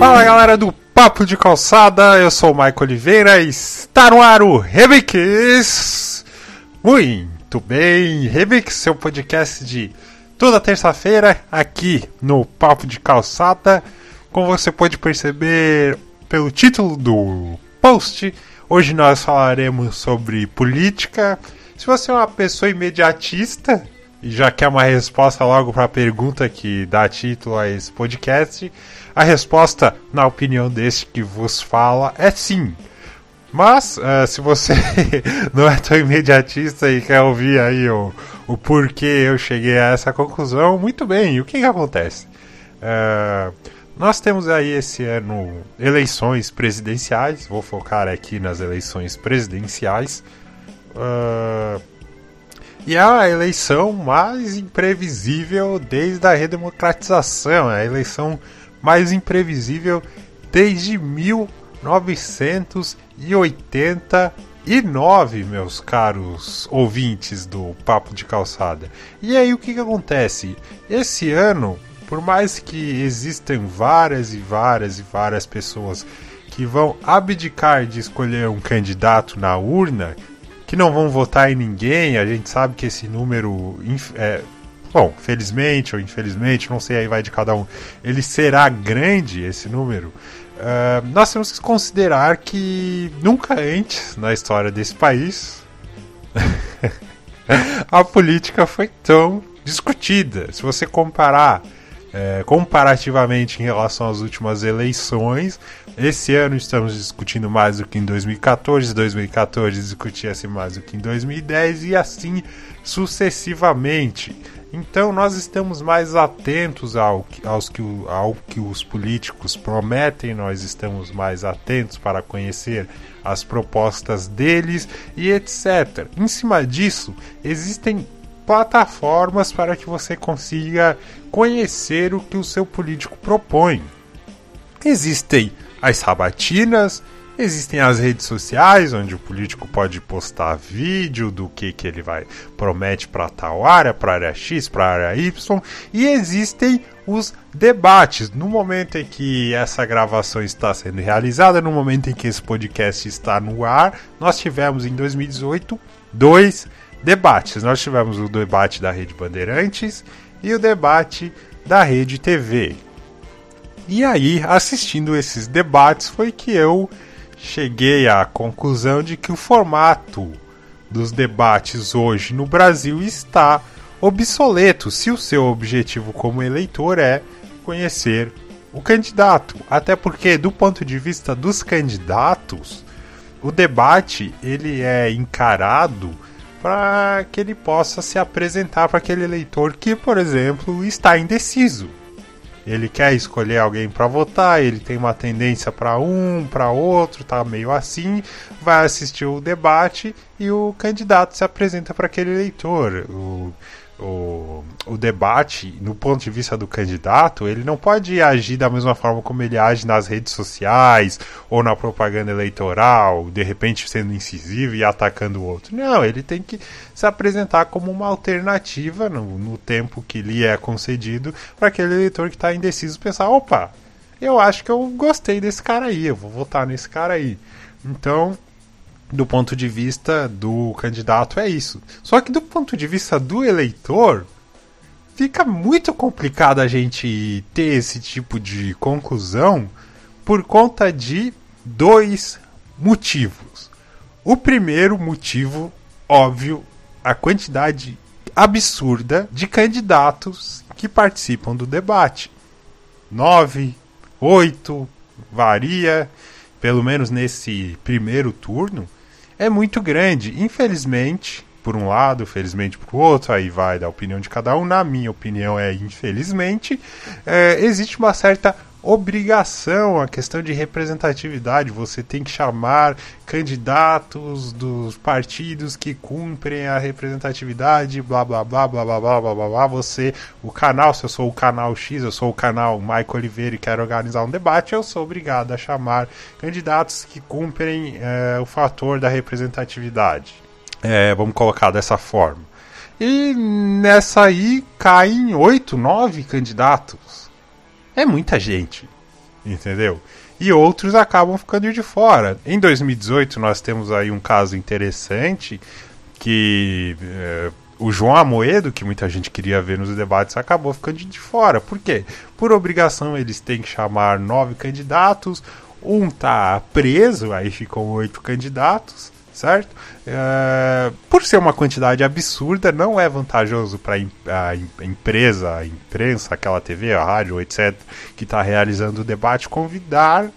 Fala galera do Papo de Calçada, eu sou o Maico Oliveira e está no ar o Remix. Muito bem, Remix, seu podcast de toda terça-feira aqui no Papo de Calçada. Como você pode perceber pelo título do post, hoje nós falaremos sobre política. Se você é uma pessoa imediatista e já quer uma resposta logo para a pergunta que dá título a esse podcast, a resposta, na opinião desse que vos fala, é sim. Mas, uh, se você não é tão imediatista e quer ouvir aí o, o porquê eu cheguei a essa conclusão, muito bem, o que, que acontece? Uh, nós temos aí esse ano eleições presidenciais, vou focar aqui nas eleições presidenciais. Uh, e é a eleição mais imprevisível desde a redemocratização, é a eleição mais imprevisível desde 1989, meus caros ouvintes do Papo de Calçada. E aí o que, que acontece? Esse ano, por mais que existam várias e várias e várias pessoas que vão abdicar de escolher um candidato na urna, que não vão votar em ninguém, a gente sabe que esse número é, Bom, felizmente ou infelizmente, não sei, aí vai de cada um. Ele será grande, esse número. Uh, nós temos que considerar que nunca antes na história desse país a política foi tão discutida. Se você comparar é, comparativamente em relação às últimas eleições, esse ano estamos discutindo mais do que em 2014, 2014 discutia-se mais do que em 2010 e assim sucessivamente. Então nós estamos mais atentos ao, aos que, ao que os políticos prometem, nós estamos mais atentos para conhecer as propostas deles e etc. Em cima disso, existem plataformas para que você consiga conhecer o que o seu político propõe. Existem as sabatinas, Existem as redes sociais, onde o político pode postar vídeo do que, que ele vai promete para tal área, para área X, para área Y, e existem os debates. No momento em que essa gravação está sendo realizada, no momento em que esse podcast está no ar, nós tivemos em 2018 dois debates. Nós tivemos o debate da Rede Bandeirantes e o debate da Rede TV. E aí, assistindo esses debates, foi que eu cheguei à conclusão de que o formato dos debates hoje no Brasil está obsoleto se o seu objetivo como eleitor é conhecer o candidato. Até porque, do ponto de vista dos candidatos, o debate ele é encarado para que ele possa se apresentar para aquele eleitor que, por exemplo, está indeciso ele quer escolher alguém para votar, ele tem uma tendência para um, para outro, tá meio assim, vai assistir o debate e o candidato se apresenta para aquele eleitor. O, o, o debate, no ponto de vista do candidato, ele não pode agir da mesma forma como ele age nas redes sociais ou na propaganda eleitoral, de repente sendo incisivo e atacando o outro. Não, ele tem que se apresentar como uma alternativa no, no tempo que lhe é concedido para aquele eleitor que está indeciso pensar: opa, eu acho que eu gostei desse cara aí, eu vou votar nesse cara aí. Então, do ponto de vista do candidato é isso. Só que do ponto de vista do eleitor, fica muito complicado a gente ter esse tipo de conclusão por conta de dois motivos. O primeiro motivo, óbvio, a quantidade absurda de candidatos que participam do debate. Nove, oito, varia, pelo menos nesse primeiro turno é muito grande. Infelizmente, por um lado, felizmente por outro, aí vai da opinião de cada um. Na minha opinião, é infelizmente, é, existe uma certa obrigação, a questão de representatividade. Você tem que chamar candidatos dos partidos que cumprem a representatividade, blá blá blá blá blá blá blá blá. blá. Você, o canal, se eu sou o canal X, eu sou o canal Michael Oliveira e quero organizar um debate, eu sou obrigado a chamar candidatos que cumprem é, o fator da representatividade. É, vamos colocar dessa forma. E nessa aí caem oito, nove candidatos é muita gente. entendeu? E outros acabam ficando de fora. Em 2018 nós temos aí um caso interessante que é, o João Amoedo, que muita gente queria ver nos debates, acabou ficando de fora. Por quê? Por obrigação eles têm que chamar nove candidatos, um tá preso, aí ficam oito candidatos, certo? É, por ser uma quantidade absurda, não é vantajoso para a empresa, a imprensa, aquela TV, a rádio, etc., que está realizando o debate, convidar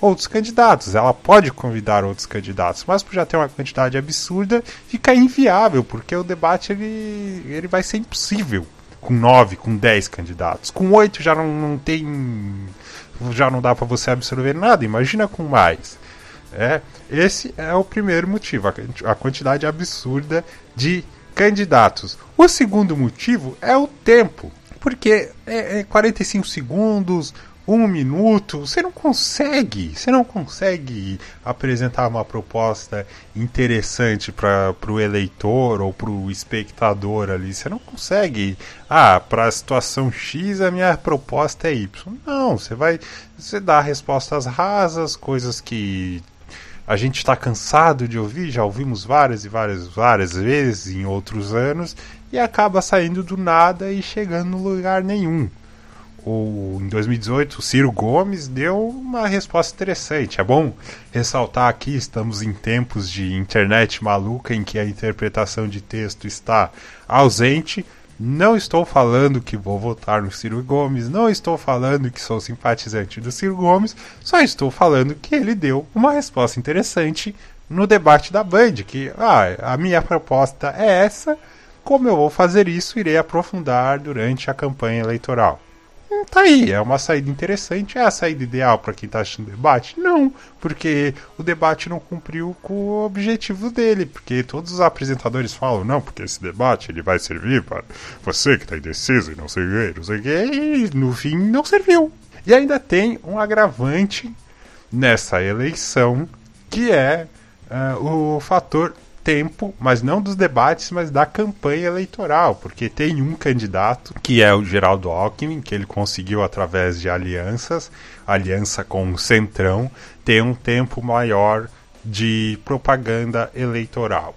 outros candidatos. Ela pode convidar outros candidatos, mas por já ter uma quantidade absurda, fica inviável, porque o debate ele, ele vai ser impossível com nove, com dez candidatos. Com oito já não, não tem. Já não dá para você absorver nada. Imagina com mais. É, esse é o primeiro motivo, a quantidade absurda de candidatos. O segundo motivo é o tempo, porque é, é 45 segundos, um minuto, você não consegue, você não consegue apresentar uma proposta interessante para o eleitor ou para o espectador ali. Você não consegue. Ah, para a situação X a minha proposta é Y. Não, você vai, você dá respostas rasas, coisas que a gente está cansado de ouvir, já ouvimos várias e várias, várias vezes em outros anos e acaba saindo do nada e chegando no lugar nenhum o, em 2018, o Ciro Gomes deu uma resposta interessante. É bom ressaltar aqui, estamos em tempos de internet maluca em que a interpretação de texto está ausente. Não estou falando que vou votar no Ciro Gomes, não estou falando que sou simpatizante do Ciro Gomes, só estou falando que ele deu uma resposta interessante no debate da Band, que ah, a minha proposta é essa, como eu vou fazer isso, irei aprofundar durante a campanha eleitoral tá aí, é uma saída interessante. É a saída ideal para quem está assistindo debate? Não, porque o debate não cumpriu com o objetivo dele, porque todos os apresentadores falam, não, porque esse debate ele vai servir para você que está indeciso e não sei o que, não sei o que, e no fim não serviu. E ainda tem um agravante nessa eleição, que é uh, o fator tempo, mas não dos debates, mas da campanha eleitoral, porque tem um candidato, que é o Geraldo Alckmin, que ele conseguiu através de alianças, aliança com o Centrão, ter um tempo maior de propaganda eleitoral.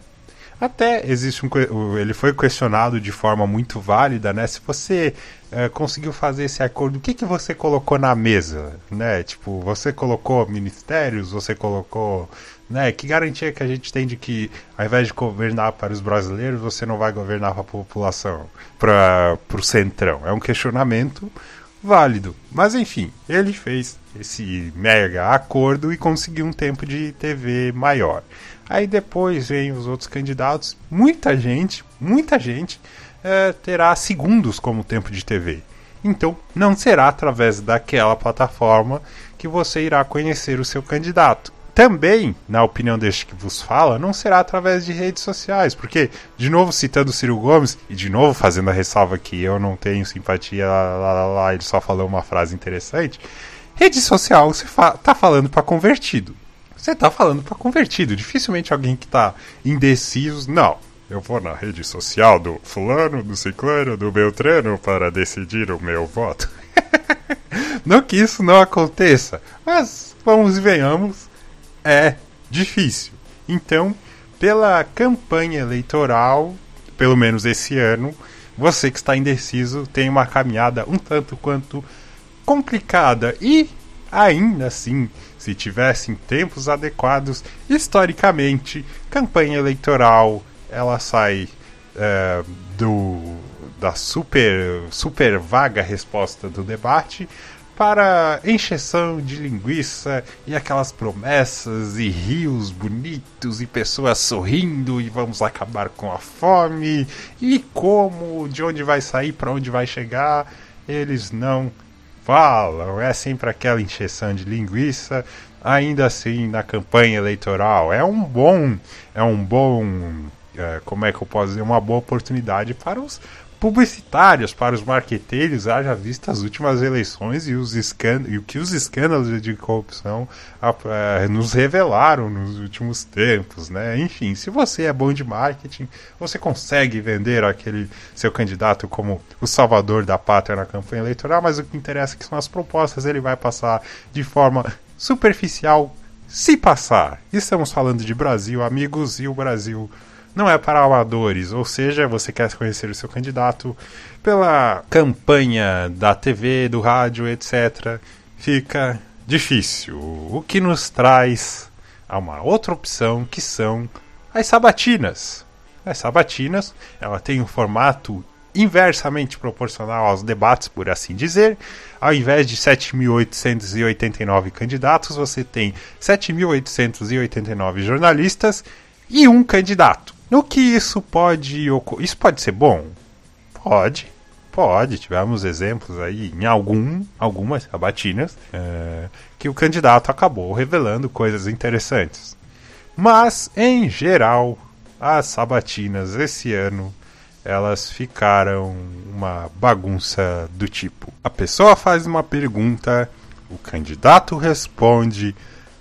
Até existe um. Ele foi questionado de forma muito válida, né? Se você é, conseguiu fazer esse acordo, o que, que você colocou na mesa? Né? Tipo, você colocou ministérios, você colocou né? Que garantia que a gente tem de que, ao invés de governar para os brasileiros, você não vai governar para a população, para o centrão? É um questionamento válido. Mas enfim, ele fez esse mega acordo e conseguiu um tempo de TV maior. Aí depois vem os outros candidatos. Muita gente, muita gente é, terá segundos como tempo de TV. Então, não será através daquela plataforma que você irá conhecer o seu candidato também, na opinião deste que vos fala, não será através de redes sociais, porque, de novo citando o Ciro Gomes, e de novo fazendo a ressalva que eu não tenho simpatia, lá, lá, lá ele só falou uma frase interessante, rede social você fa tá falando para convertido. Você tá falando para convertido. Dificilmente alguém que tá indeciso, não, eu vou na rede social do fulano, do ciclano, do beltrano para decidir o meu voto. não que isso não aconteça, mas vamos e venhamos, é difícil. Então, pela campanha eleitoral, pelo menos esse ano, você que está indeciso tem uma caminhada um tanto quanto complicada e ainda assim, se tivessem tempos adequados, historicamente, campanha eleitoral ela sai é, do da super super vaga resposta do debate para encheção de linguiça e aquelas promessas e rios bonitos e pessoas sorrindo e vamos acabar com a fome e como, de onde vai sair, para onde vai chegar, eles não falam. É sempre aquela encheção de linguiça, ainda assim na campanha eleitoral. É um bom, é um bom, é, como é que eu posso dizer, uma boa oportunidade para os publicitárias para os marqueteiros, haja vista as últimas eleições e, os e o que os escândalos de corrupção uh, nos revelaram nos últimos tempos, né? Enfim, se você é bom de marketing, você consegue vender aquele seu candidato como o salvador da pátria na campanha eleitoral, mas o que interessa é que são as propostas, ele vai passar de forma superficial, se passar. Estamos falando de Brasil, amigos, e o Brasil não é para amadores, ou seja, você quer conhecer o seu candidato pela campanha da TV, do rádio, etc. Fica difícil. O que nos traz a uma outra opção que são as sabatinas. As sabatinas, ela tem um formato inversamente proporcional aos debates, por assim dizer. Ao invés de 7.889 candidatos, você tem 7.889 jornalistas e um candidato. No que isso pode ocorrer? Isso pode ser bom? Pode. Pode, tivemos exemplos aí em algum, algumas sabatinas é, que o candidato acabou revelando coisas interessantes. Mas, em geral, as sabatinas esse ano elas ficaram uma bagunça do tipo: a pessoa faz uma pergunta, o candidato responde,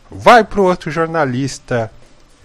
vai para o outro jornalista,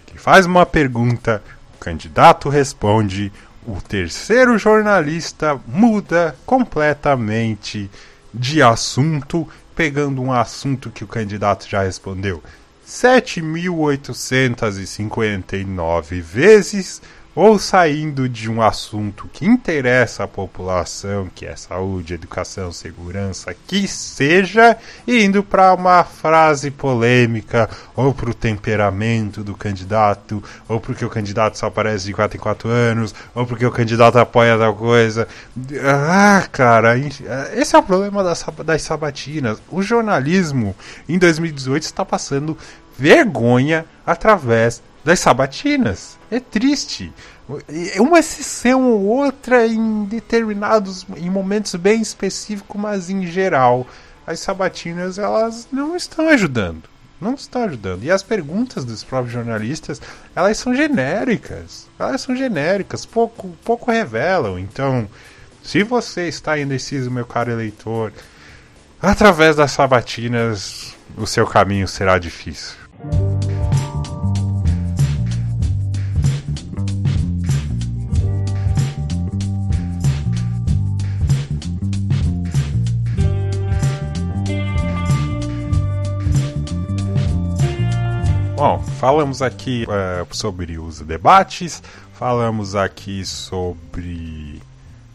ele faz uma pergunta, candidato responde, o terceiro jornalista muda completamente de assunto, pegando um assunto que o candidato já respondeu 7.859 vezes ou saindo de um assunto que interessa à população, que é saúde, educação, segurança, que seja, e indo para uma frase polêmica, ou para o temperamento do candidato, ou porque o candidato só aparece de 4 em 4 anos, ou porque o candidato apoia tal coisa. Ah, cara, esse é o problema das, das sabatinas. O jornalismo em 2018 está passando vergonha através das sabatinas. É triste. Uma exceção ou outra em determinados em momentos bem específicos, mas em geral, as sabatinas elas não estão ajudando. Não estão ajudando. E as perguntas dos próprios jornalistas, elas são genéricas. Elas são genéricas, pouco, pouco revelam. Então, se você está indeciso, meu caro eleitor, através das sabatinas, o seu caminho será difícil. Falamos aqui uh, sobre os debates, falamos aqui sobre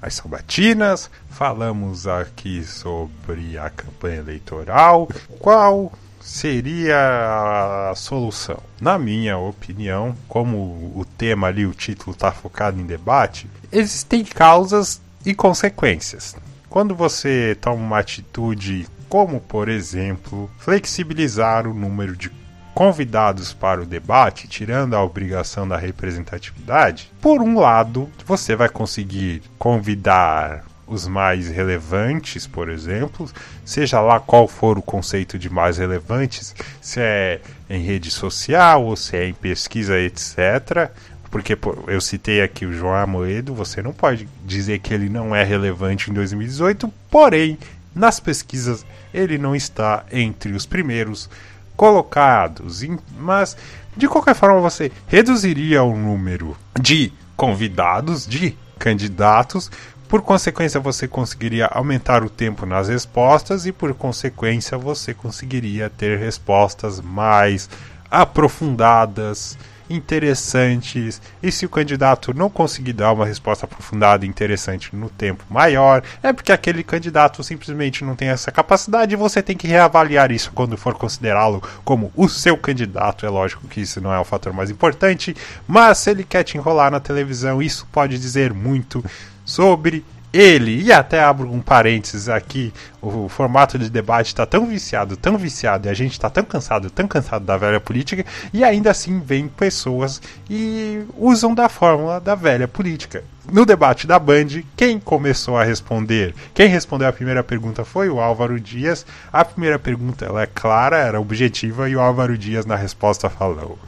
as sabatinas, falamos aqui sobre a campanha eleitoral. Qual seria a solução? Na minha opinião, como o tema ali, o título está focado em debate, existem causas e consequências. Quando você toma uma atitude como, por exemplo, flexibilizar o número de convidados para o debate, tirando a obrigação da representatividade, por um lado, você vai conseguir convidar os mais relevantes, por exemplo, seja lá qual for o conceito de mais relevantes, se é em rede social ou se é em pesquisa, etc. Porque eu citei aqui o João Amoedo, você não pode dizer que ele não é relevante em 2018, porém, nas pesquisas ele não está entre os primeiros colocados. Mas, de qualquer forma, você reduziria o número de convidados, de candidatos. Por consequência, você conseguiria aumentar o tempo nas respostas e, por consequência, você conseguiria ter respostas mais aprofundadas interessantes. E se o candidato não conseguir dar uma resposta aprofundada e interessante no tempo maior, é porque aquele candidato simplesmente não tem essa capacidade e você tem que reavaliar isso quando for considerá-lo como o seu candidato. É lógico que isso não é o fator mais importante, mas se ele quer te enrolar na televisão, isso pode dizer muito sobre ele, e até abro um parênteses aqui, o formato de debate está tão viciado, tão viciado, e a gente está tão cansado, tão cansado da velha política, e ainda assim vem pessoas e usam da fórmula da velha política. No debate da Band, quem começou a responder? Quem respondeu a primeira pergunta foi o Álvaro Dias. A primeira pergunta ela é clara, era objetiva, e o Álvaro Dias na resposta falou: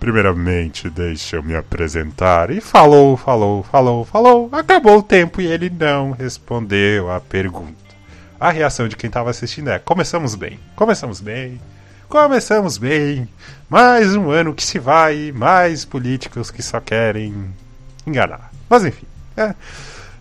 Primeiramente, deixa eu me apresentar. E falou, falou, falou, falou. Acabou o tempo e ele não respondeu a pergunta. A reação de quem estava assistindo é: começamos bem, começamos bem, começamos bem. Mais um ano que se vai, mais políticos que só querem enganar. Mas enfim, é.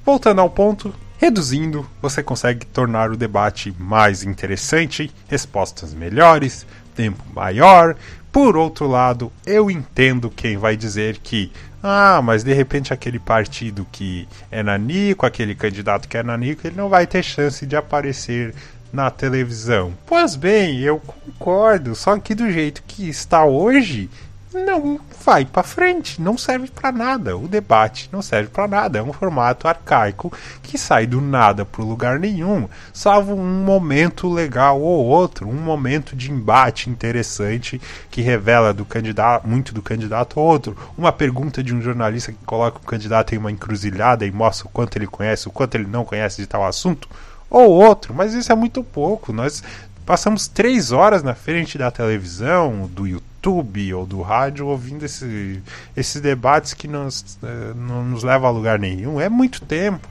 voltando ao ponto, reduzindo, você consegue tornar o debate mais interessante, respostas melhores, tempo maior por outro lado, eu entendo quem vai dizer que, ah, mas de repente aquele partido que é nanico, aquele candidato que é nanico, ele não vai ter chance de aparecer na televisão. Pois bem, eu concordo, só que do jeito que está hoje, não vai para frente, não serve para nada. O debate não serve para nada, é um formato arcaico que sai do nada para lugar nenhum, salvo um momento legal ou outro, um momento de embate interessante que revela do candidato, muito do candidato ou outro, uma pergunta de um jornalista que coloca o candidato em uma encruzilhada e mostra o quanto ele conhece, o quanto ele não conhece de tal assunto ou outro, mas isso é muito pouco. Nós passamos três horas na frente da televisão, do YouTube ou do rádio ouvindo esse, esses debates que nos, eh, não nos levam a lugar nenhum. É muito tempo.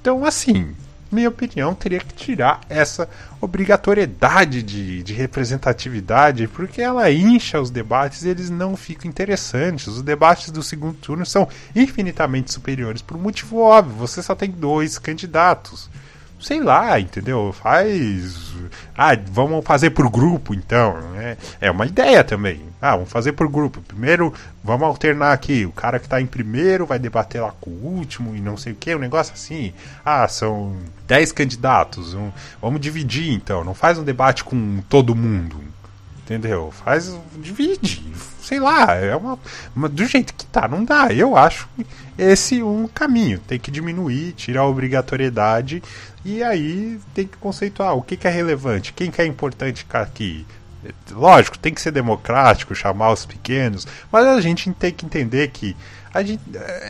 Então, assim, minha opinião, teria que tirar essa obrigatoriedade de, de, representatividade, porque ela incha os debates e eles não ficam interessantes. Os debates do segundo turno são infinitamente superiores por um motivo óbvio: você só tem dois candidatos sei lá, entendeu? Faz. Ah, vamos fazer por grupo então. É, é uma ideia também. Ah, vamos fazer por grupo. Primeiro, vamos alternar aqui. O cara que está em primeiro vai debater lá com o último e não sei o que. Um negócio assim. Ah, são 10 candidatos. Um, vamos dividir então. Não faz um debate com todo mundo. Entendeu? Faz. Divide. Sei lá. É uma, uma do jeito que tá, não dá. Eu acho esse um caminho. Tem que diminuir, tirar a obrigatoriedade e aí tem que conceituar o que, que é relevante, quem que é importante aqui. Lógico, tem que ser democrático, chamar os pequenos, mas a gente tem que entender que gente,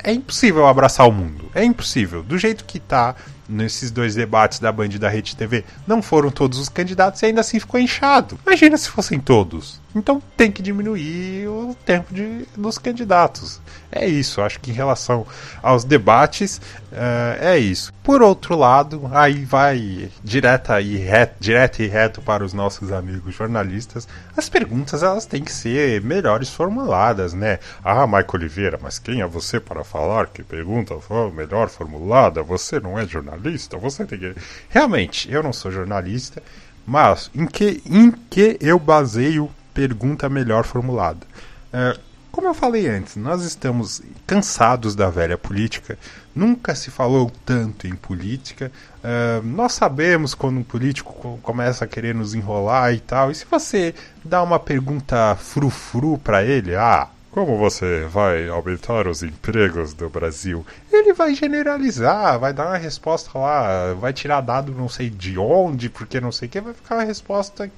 é impossível abraçar o mundo. É impossível. Do jeito que está nesses dois debates da Band e da Rede TV, não foram todos os candidatos e ainda assim ficou inchado. Imagina se fossem todos. Então tem que diminuir o tempo de, dos candidatos. É isso, acho que em relação aos debates, uh, é isso. Por outro lado, aí vai direta e reto, direto e reto para os nossos amigos jornalistas, as perguntas elas têm que ser melhores formuladas, né? Ah, Maico Oliveira, mas quem é você para falar que pergunta melhor formulada? Você não é jornalista, você tem que... Realmente, eu não sou jornalista, mas em que, em que eu baseio pergunta melhor formulada. É, como eu falei antes, nós estamos cansados da velha política. Nunca se falou tanto em política. É, nós sabemos quando um político começa a querer nos enrolar e tal. E se você dá uma pergunta frufru para ele, ah, como você vai aumentar os empregos do Brasil? Ele vai generalizar, vai dar uma resposta lá, vai tirar dado não sei de onde, porque não sei o que, vai ficar uma resposta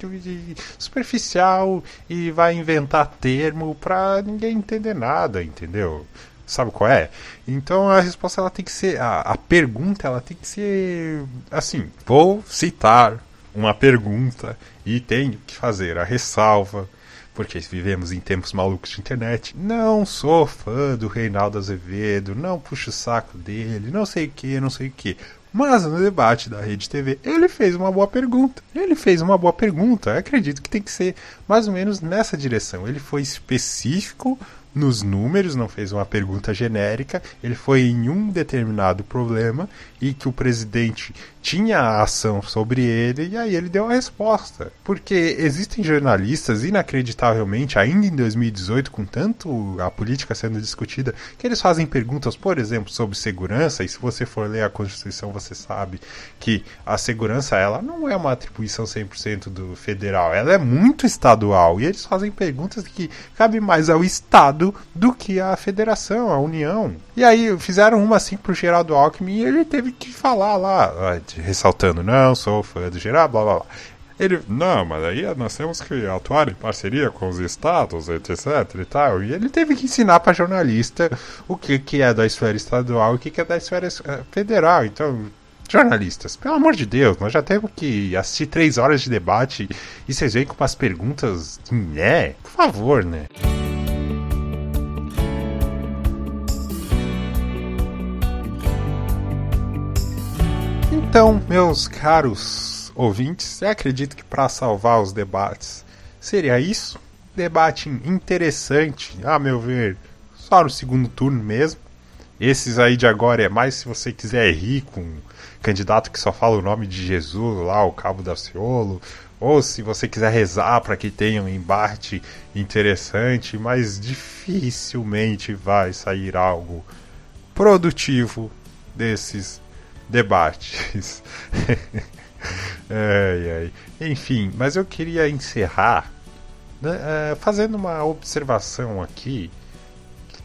superficial e vai inventar termo pra ninguém entender nada, entendeu? Sabe qual é? Então a resposta ela tem que ser, a, a pergunta ela tem que ser assim, vou citar uma pergunta e tenho que fazer a ressalva porque vivemos em tempos malucos de internet. Não sou fã do Reinaldo Azevedo, não puxo o saco dele, não sei o que, não sei o que. Mas no debate da Rede TV, ele fez uma boa pergunta. Ele fez uma boa pergunta. Eu acredito que tem que ser mais ou menos nessa direção. Ele foi específico nos números, não fez uma pergunta genérica, ele foi em um determinado problema e que o presidente tinha a ação sobre ele e aí ele deu a resposta. Porque existem jornalistas, inacreditavelmente, ainda em 2018, com tanto a política sendo discutida, que eles fazem perguntas, por exemplo, sobre segurança, e se você for ler a Constituição, você sabe que a segurança ela não é uma atribuição 100% do federal, ela é muito estadual, e eles fazem perguntas que cabem mais ao Estado do que à federação, à União. E aí fizeram uma assim pro Geraldo Alckmin e ele teve que falar lá, ressaltando, não, sou fã do Geraldo, blá blá blá. Ele, não, mas aí nós temos que atuar em parceria com os estados, etc e tal. E ele teve que ensinar para jornalista o que, que é da esfera estadual e o que, que é da esfera eh, federal. Então, jornalistas, pelo amor de Deus, nós já temos que assistir três horas de debate e vocês vêm com umas perguntas, né? Por favor, né? Então, meus caros ouvintes, eu acredito que para salvar os debates seria isso. Debate interessante, a meu ver, só no segundo turno mesmo. Esses aí de agora é mais se você quiser rir com um candidato que só fala o nome de Jesus lá, o Cabo da Ciolo, ou se você quiser rezar para que tenha um embate interessante, mas dificilmente vai sair algo produtivo desses debates. ai, ai. Enfim, mas eu queria encerrar né, uh, fazendo uma observação aqui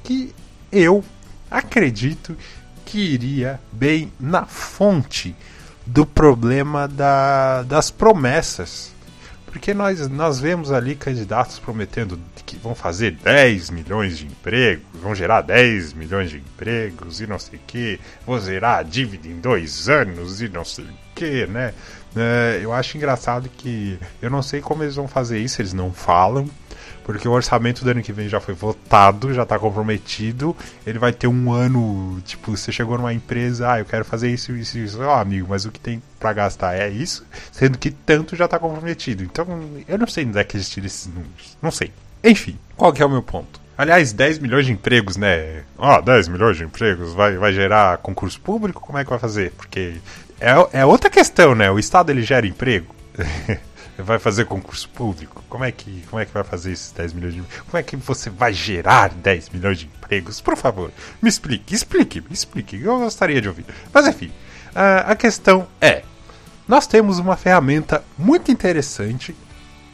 que eu acredito que iria bem na fonte do problema da, das promessas. Porque nós, nós vemos ali candidatos prometendo que vão fazer 10 milhões de empregos, vão gerar 10 milhões de empregos e não sei o que, vão zerar a dívida em dois anos e não sei o que, né? É, eu acho engraçado que eu não sei como eles vão fazer isso, eles não falam porque o orçamento do ano que vem já foi votado, já está comprometido. Ele vai ter um ano, tipo, você chegou numa empresa, ah, eu quero fazer isso, isso, isso. Ó, oh, amigo, mas o que tem para gastar é isso, sendo que tanto já está comprometido. Então, eu não sei onde é que eles tiram esses números. Não sei. Enfim, qual que é o meu ponto? Aliás, 10 milhões de empregos, né? Ó, oh, 10 milhões de empregos, vai, vai gerar concurso público? Como é que vai fazer? Porque é, é outra questão, né? O Estado ele gera emprego. vai fazer concurso público? Como é que, como é que vai fazer esses 10 milhões de Como é que você vai gerar 10 milhões de empregos? Por favor, me explique, explique, me explique. Eu gostaria de ouvir. Mas enfim, a, questão é: nós temos uma ferramenta muito interessante,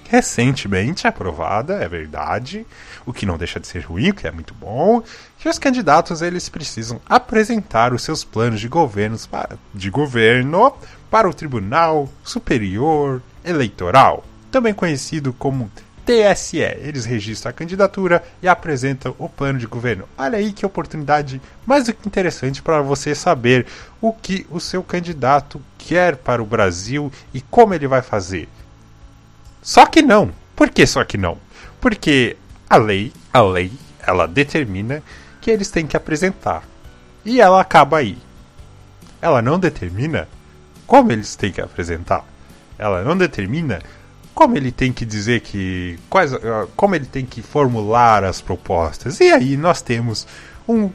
recentemente aprovada, é verdade, o que não deixa de ser ruim, o que é muito bom, que os candidatos eles precisam apresentar os seus planos de governo para, de governo para o Tribunal Superior Eleitoral, também conhecido como TSE. Eles registram a candidatura e apresentam o plano de governo. Olha aí que oportunidade mais do que interessante para você saber o que o seu candidato quer para o Brasil e como ele vai fazer. Só que não. Por que só que não? Porque a lei, a lei, ela determina que eles têm que apresentar. E ela acaba aí. Ela não determina como eles têm que apresentar ela não determina como ele tem que dizer que. Quais, ah, como ele tem que formular as propostas. E aí nós temos um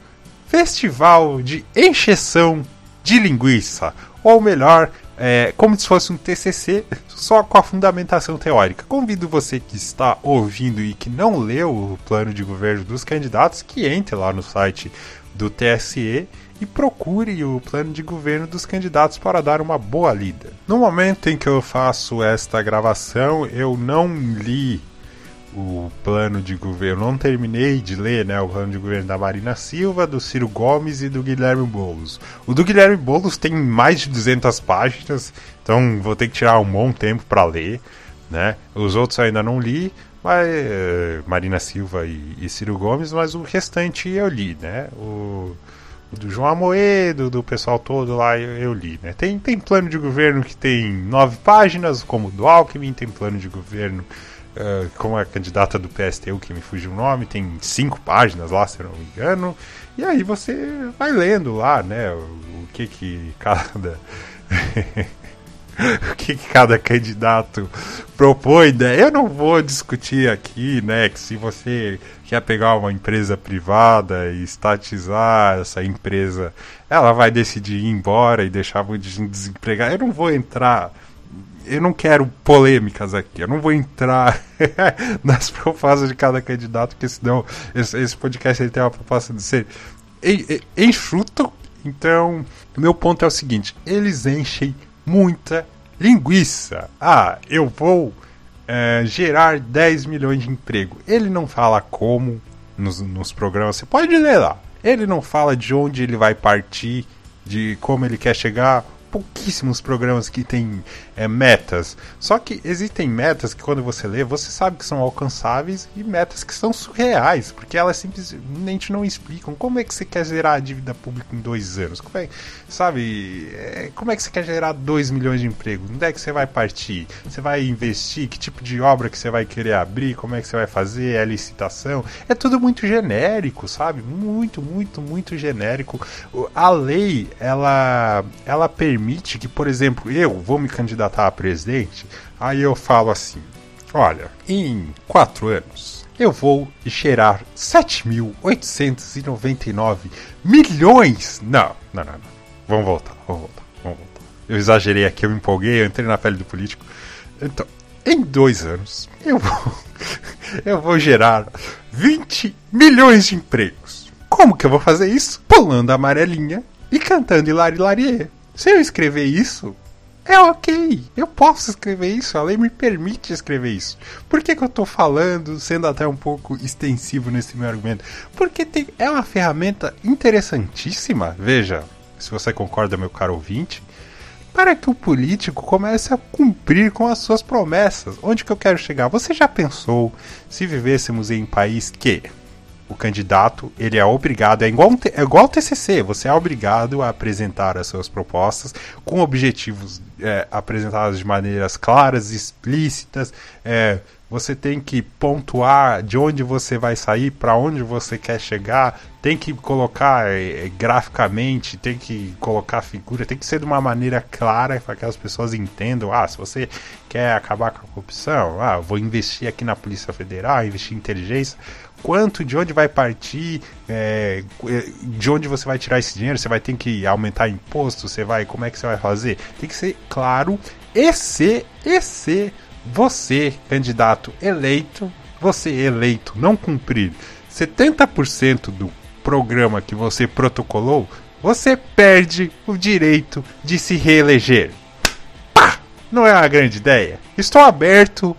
festival de encheção de linguiça. Ou melhor, é, como se fosse um TCC, só com a fundamentação teórica. Convido você que está ouvindo e que não leu o plano de governo dos candidatos que entre lá no site do TSE e procure o plano de governo dos candidatos para dar uma boa lida. No momento em que eu faço esta gravação, eu não li o plano de governo, não terminei de ler né, o plano de governo da Marina Silva, do Ciro Gomes e do Guilherme Boulos. O do Guilherme Boulos tem mais de 200 páginas, então vou ter que tirar um bom tempo para ler. Né? Os outros ainda não li, mas, uh, Marina Silva e, e, Ciro Gomes, mas o restante eu li. Né? O, do João Amoedo, do pessoal todo lá, eu, eu, li, né? Tem, tem plano de governo que tem nove páginas, como o do Alckmin, tem plano de governo uh, como a candidata do PSTU, que me fugiu o nome, tem cinco páginas lá, se eu não me engano. E aí você vai lendo lá, né, o, o que que cada... o que, que, cada candidato propõe, né? Eu não vou discutir aqui, né, que se você quer pegar uma empresa privada e estatizar essa empresa, ela vai decidir ir embora e deixar muita gente desempregada. Eu não vou entrar eu não quero polêmicas aqui, eu não vou entrar nas propostas de cada candidato, porque senão esse, esse podcast ele tem uma proposta de ser enxuto. Então, meu ponto é o seguinte: eles enchem muita linguiça. Ah, eu vou é, gerar 10 milhões de emprego. Ele não fala como nos, nos programas, você pode ler lá. Ele não fala de onde ele vai partir, de como ele quer chegar, pouquíssimos programas que têm é, metas. Só que existem metas que quando você lê, você sabe que são alcançáveis e metas que são surreais, porque elas simplesmente não explicam como é que você quer zerar a dívida pública em dois anos. Como é, sabe, é, como é que você quer gerar 2 milhões de empregos? Onde é que você vai partir? Você vai investir? Que tipo de obra que você vai querer abrir? Como é que você vai fazer? É licitação? É tudo muito genérico, sabe? Muito, muito, muito genérico. A lei, ela, ela permite permite que, por exemplo, eu vou me candidatar a presidente, aí eu falo assim: olha, em quatro anos eu vou cheirar 7.899 milhões. Não, não, não, não. Vamos voltar, vamos voltar, vamos voltar. Eu exagerei aqui, eu me empolguei, eu entrei na pele do político. Então, em dois anos, eu vou, eu vou gerar 20 milhões de empregos. Como que eu vou fazer isso? Pulando a amarelinha e cantando Hilari Larie. Se eu escrever isso, é ok, eu posso escrever isso, a lei me permite escrever isso. Por que, que eu estou falando, sendo até um pouco extensivo nesse meu argumento? Porque tem, é uma ferramenta interessantíssima, veja, se você concorda, meu caro ouvinte, para que o político comece a cumprir com as suas promessas. Onde que eu quero chegar? Você já pensou se vivêssemos em um país que o candidato ele é obrigado, é igual, é igual ao TCC, você é obrigado a apresentar as suas propostas com objetivos é, apresentados de maneiras claras, explícitas, é, você tem que pontuar de onde você vai sair, para onde você quer chegar, tem que colocar é, é, graficamente, tem que colocar figura, tem que ser de uma maneira clara para que as pessoas entendam. Ah, se você quer acabar com a corrupção, ah, vou investir aqui na Polícia Federal, investir em inteligência quanto, de onde vai partir, é, de onde você vai tirar esse dinheiro, você vai ter que aumentar imposto, você vai, como é que você vai fazer? Tem que ser claro e se, e você, candidato eleito, você eleito não cumprir 70% do programa que você protocolou, você perde o direito de se reeleger. Pá! Não é uma grande ideia? Estou aberto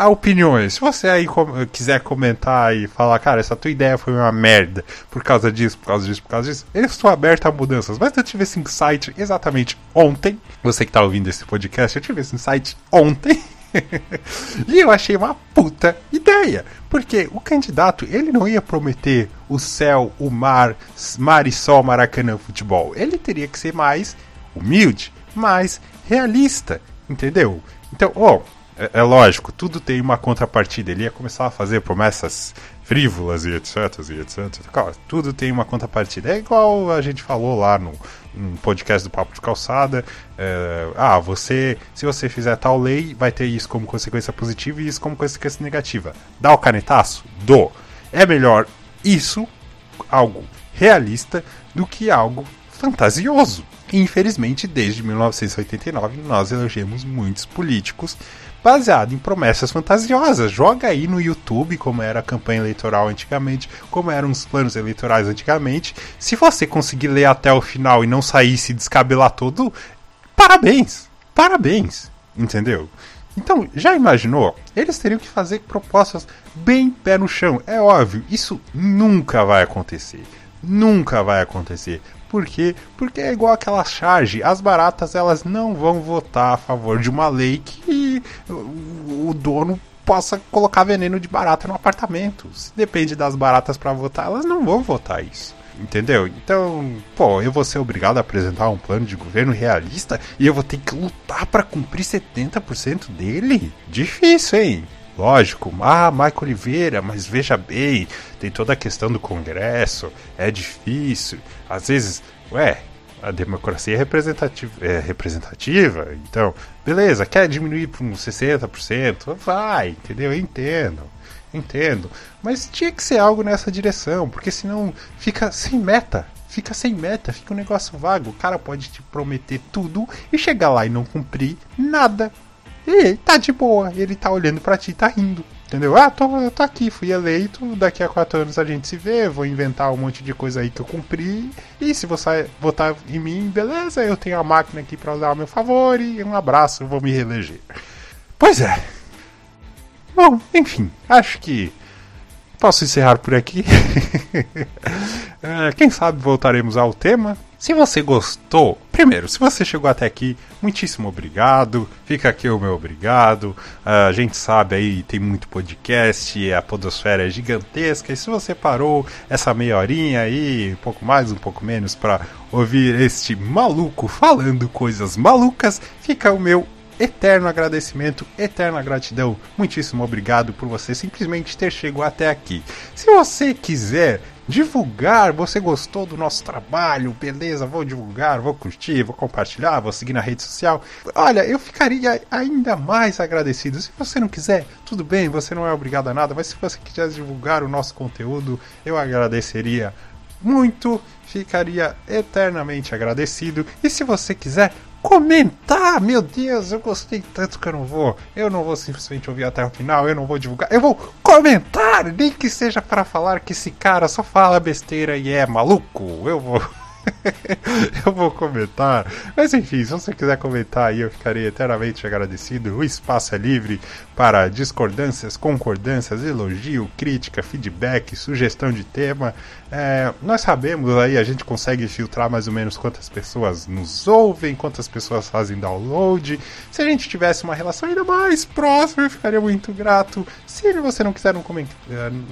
a opiniões. Se você aí quiser comentar e falar, cara, essa tua ideia foi uma merda por causa disso, por causa disso, por causa disso, eu estou aberto a mudanças. Mas eu tive esse insight exatamente ontem. Você que está ouvindo esse podcast, eu tive esse insight ontem. e eu achei uma puta ideia. Porque o candidato, ele não ia prometer o céu, o mar, mar e sol, Maracanã, futebol. Ele teria que ser mais humilde, mais realista, entendeu? Então, ó, oh, é, é, lógico, tudo tem uma contrapartida. Ele ia começar a fazer promessas frívolas e etc, e etc. Tudo tem uma contrapartida. É igual a gente falou lá no, no podcast do Papo de Calçada. É, ah, você, se você fizer tal lei, vai ter isso como consequência positiva e isso como consequência negativa. Dá o canetaço? Do. É melhor isso, algo realista, do que algo fantasioso. infelizmente, desde 1989, nós elegemos muitos políticos baseado em promessas fantasiosas. Joga aí no YouTube como era a campanha eleitoral antigamente, como eram os planos eleitorais antigamente. Se você conseguir ler até o final e não sair se descabelar todo, parabéns! Parabéns! Entendeu? Então, já imaginou? Eles teriam que fazer propostas bem pé no chão. É óbvio, isso nunca vai acontecer. Nunca vai acontecer. Por quê? Porque é igual aquela charge. As baratas elas não vão votar a favor de uma lei que o dono possa colocar veneno de barata no apartamento. Se depende das baratas para votar, elas não vão votar isso. Entendeu? Então, pô, eu vou ser obrigado a apresentar um plano de governo realista e eu vou ter que lutar para cumprir 70% dele? Difícil, hein? Lógico, ah, Michael Oliveira, mas veja bem, tem toda a questão do Congresso, é difícil. Às vezes, ué, a democracia é representativa, é representativa, então, beleza, quer diminuir para uns 60%? Vai, entendeu? Eu entendo, entendo. Mas tinha que ser algo nessa direção, porque senão fica sem meta. Fica sem meta, fica um negócio vago. O cara pode te prometer tudo e chegar lá e não cumprir nada. E tá de boa, ele tá olhando para ti, tá rindo. Entendeu? Ah, tô, tô aqui, fui eleito, daqui a quatro anos a gente se vê, vou inventar um monte de coisa aí que eu cumpri. E se você votar em mim, beleza, eu tenho a máquina aqui para usar ao meu favor e um abraço, vou me reeleger. Pois é. Bom, enfim, acho que posso encerrar por aqui. é, quem sabe voltaremos ao tema. Se você gostou, primeiro, se você chegou até aqui, muitíssimo obrigado. Fica aqui o meu obrigado. Uh, a gente sabe aí, tem muito podcast, a podosfera é gigantesca. E se você parou essa meia horinha aí, um pouco mais, um pouco menos, para ouvir este maluco falando coisas malucas, fica o meu eterno agradecimento, eterna gratidão. Muitíssimo obrigado por você simplesmente ter chegado até aqui. Se você quiser divulgar, você gostou do nosso trabalho, beleza, vou divulgar, vou curtir, vou compartilhar, vou seguir na rede social. Olha, eu ficaria ainda mais agradecido. Se você não quiser, tudo bem, você não é obrigado a nada, mas se você quiser divulgar o nosso conteúdo, eu agradeceria muito, ficaria eternamente agradecido. E se você quiser, comentar. Meu Deus, eu gostei tanto que eu não vou. Eu não vou simplesmente ouvir até o final, eu não vou divulgar. Eu vou comentar, nem que seja para falar que esse cara só fala besteira e é maluco. Eu vou eu vou comentar. Mas enfim, se você quiser comentar aí, eu ficarei eternamente agradecido. O espaço é livre para discordâncias, concordâncias, elogio, crítica, feedback, sugestão de tema. É, nós sabemos aí, a gente consegue filtrar mais ou menos quantas pessoas nos ouvem, quantas pessoas fazem download. Se a gente tivesse uma relação ainda mais próxima, eu ficaria muito grato. Se você não quiser não comentar,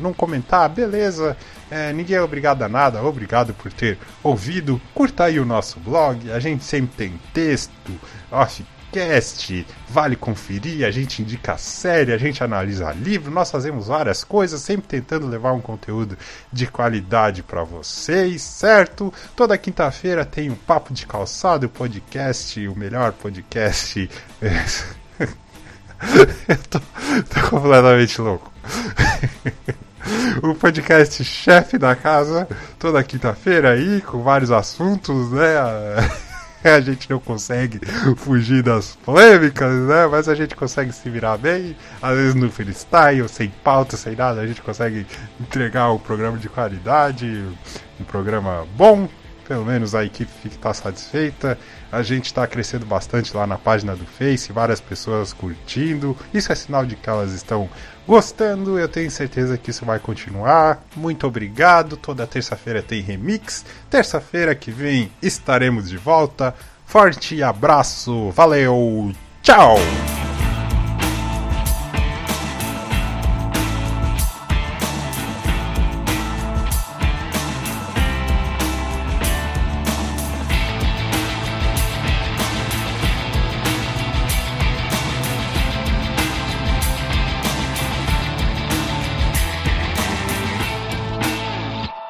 não comentar beleza. É, ninguém é obrigado a nada, obrigado por ter ouvido. Curta aí o nosso blog, a gente sempre tem texto, offcast, vale conferir, a gente indica série, a gente analisa livro, nós fazemos várias coisas, sempre tentando levar um conteúdo de qualidade para vocês, certo? Toda quinta-feira tem o Papo de Calçado, o podcast, o melhor podcast. Eu tô, tô completamente louco. o podcast chefe da casa, toda quinta-feira aí, com vários assuntos, né? A gente não consegue fugir das polêmicas, né? Mas a gente consegue se virar bem. Às vezes no freestyle, sem pauta, sem nada, a gente consegue entregar um programa de qualidade, um programa bom. Pelo menos a equipe está satisfeita. A gente está crescendo bastante lá na página do Face, várias pessoas curtindo. Isso é sinal de que elas estão gostando. Eu tenho certeza que isso vai continuar. Muito obrigado. Toda terça-feira tem remix. Terça-feira que vem estaremos de volta. Forte abraço. Valeu. Tchau.